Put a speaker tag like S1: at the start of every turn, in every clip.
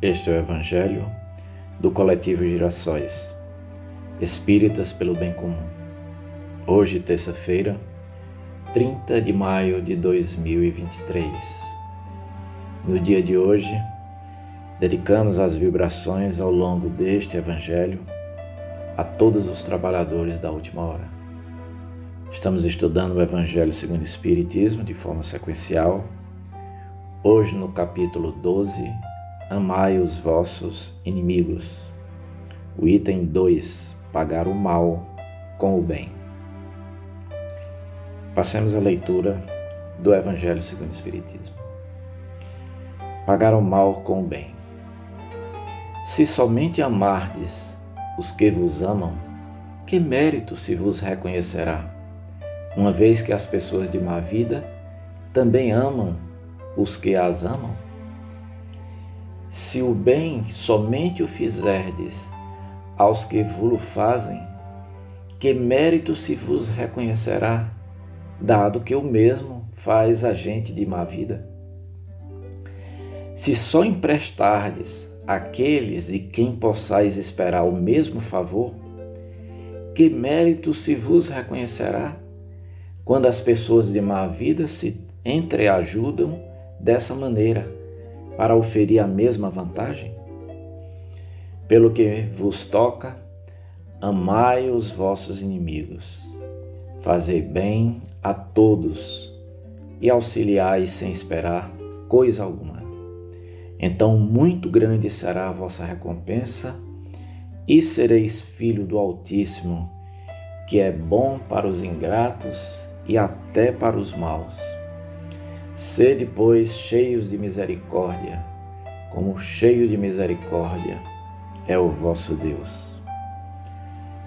S1: Este é o Evangelho do Coletivo Girassóis, Espíritas pelo Bem Comum. Hoje, terça-feira, 30 de maio de 2023. No dia de hoje, dedicamos as vibrações ao longo deste Evangelho a todos os trabalhadores da última hora. Estamos estudando o Evangelho segundo o Espiritismo de forma sequencial. Hoje, no capítulo 12, Amai os vossos inimigos. O item 2: Pagar o mal com o bem. Passemos a leitura do Evangelho segundo o Espiritismo. Pagar o mal com o bem. Se somente amardes os que vos amam, que mérito se vos reconhecerá, uma vez que as pessoas de má vida também amam os que as amam? Se o bem somente o fizerdes aos que vos fazem, que mérito se vos reconhecerá, dado que o mesmo faz a gente de má vida? Se só emprestardes àqueles de quem possais esperar o mesmo favor, que mérito se vos reconhecerá quando as pessoas de má vida se entreajudam dessa maneira? para oferir a mesma vantagem? Pelo que vos toca, amai os vossos inimigos, fazei bem a todos e auxiliai sem esperar coisa alguma. Então muito grande será a vossa recompensa e sereis filho do Altíssimo, que é bom para os ingratos e até para os maus Sede, pois, cheios de misericórdia, como cheio de misericórdia é o vosso Deus.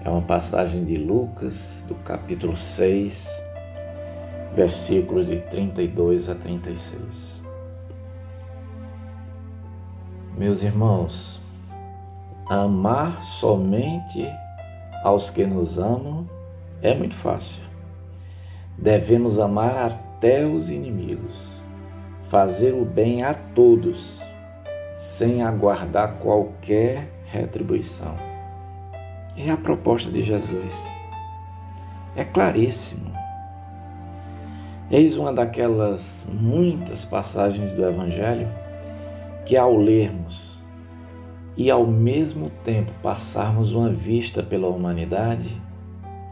S1: É uma passagem de Lucas, do capítulo 6, versículos de 32 a 36. Meus irmãos, amar somente aos que nos amam é muito fácil. Devemos amar até os inimigos, fazer o bem a todos, sem aguardar qualquer retribuição. É a proposta de Jesus. É claríssimo. Eis uma daquelas muitas passagens do Evangelho que, ao lermos e ao mesmo tempo passarmos uma vista pela humanidade,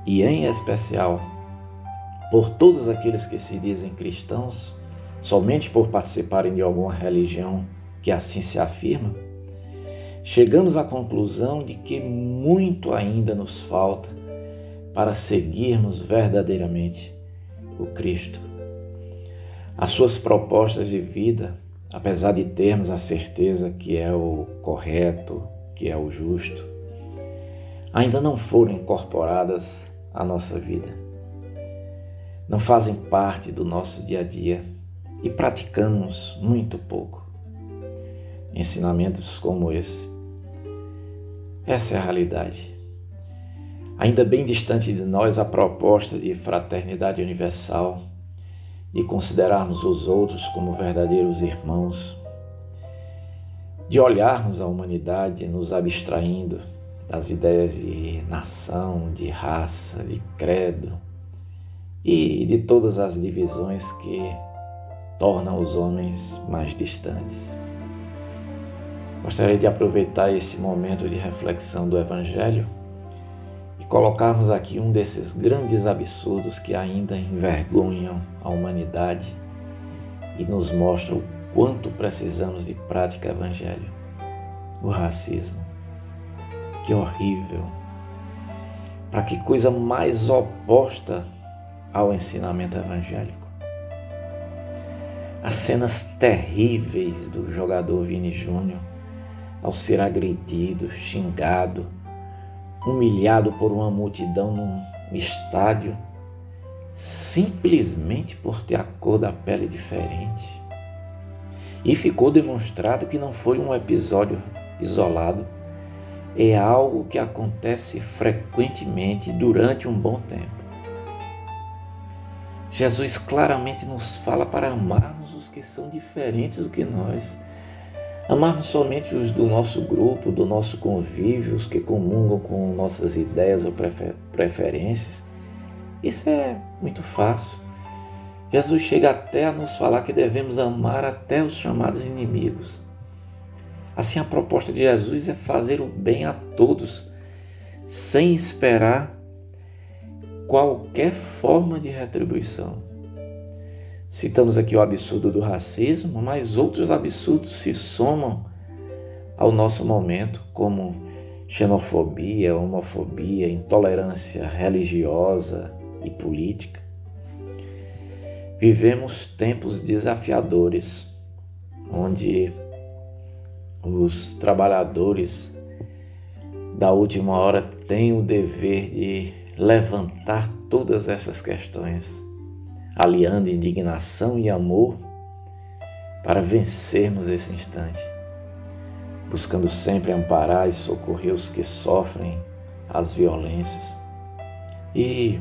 S1: e em especial por todos aqueles que se dizem cristãos, somente por participarem de alguma religião que assim se afirma, chegamos à conclusão de que muito ainda nos falta para seguirmos verdadeiramente o Cristo. As suas propostas de vida, apesar de termos a certeza que é o correto, que é o justo, ainda não foram incorporadas à nossa vida não fazem parte do nosso dia a dia e praticamos muito pouco. Ensinamentos como esse. Essa é a realidade. Ainda bem distante de nós a proposta de fraternidade universal, de considerarmos os outros como verdadeiros irmãos, de olharmos a humanidade nos abstraindo das ideias de nação, de raça, de credo, e de todas as divisões que tornam os homens mais distantes. Gostaria de aproveitar esse momento de reflexão do Evangelho colocarmos aqui um desses grandes absurdos que ainda envergonham a humanidade e nos mostram o quanto precisamos de prática evangelho. O racismo. Que horrível. Para que coisa mais oposta ao ensinamento evangélico. As cenas terríveis do jogador Vini Júnior ao ser agredido, xingado, humilhado por uma multidão num estádio, simplesmente por ter a cor da pele diferente. E ficou demonstrado que não foi um episódio isolado, é algo que acontece frequentemente durante um bom tempo. Jesus claramente nos fala para amarmos os que são diferentes do que nós. Amarmos somente os do nosso grupo, do nosso convívio, os que comungam com nossas ideias ou preferências. Isso é muito fácil. Jesus chega até a nos falar que devemos amar até os chamados inimigos. Assim, a proposta de Jesus é fazer o bem a todos, sem esperar qualquer forma de retribuição. Citamos aqui o absurdo do racismo, mas outros absurdos se somam ao nosso momento, como xenofobia, homofobia, intolerância religiosa e política. Vivemos tempos desafiadores, onde os trabalhadores da última hora têm o dever de levantar todas essas questões, aliando indignação e amor para vencermos esse instante, buscando sempre amparar e socorrer os que sofrem as violências e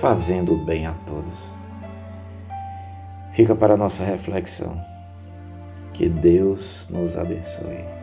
S1: fazendo o bem a todos fica para nossa reflexão. Que Deus nos abençoe.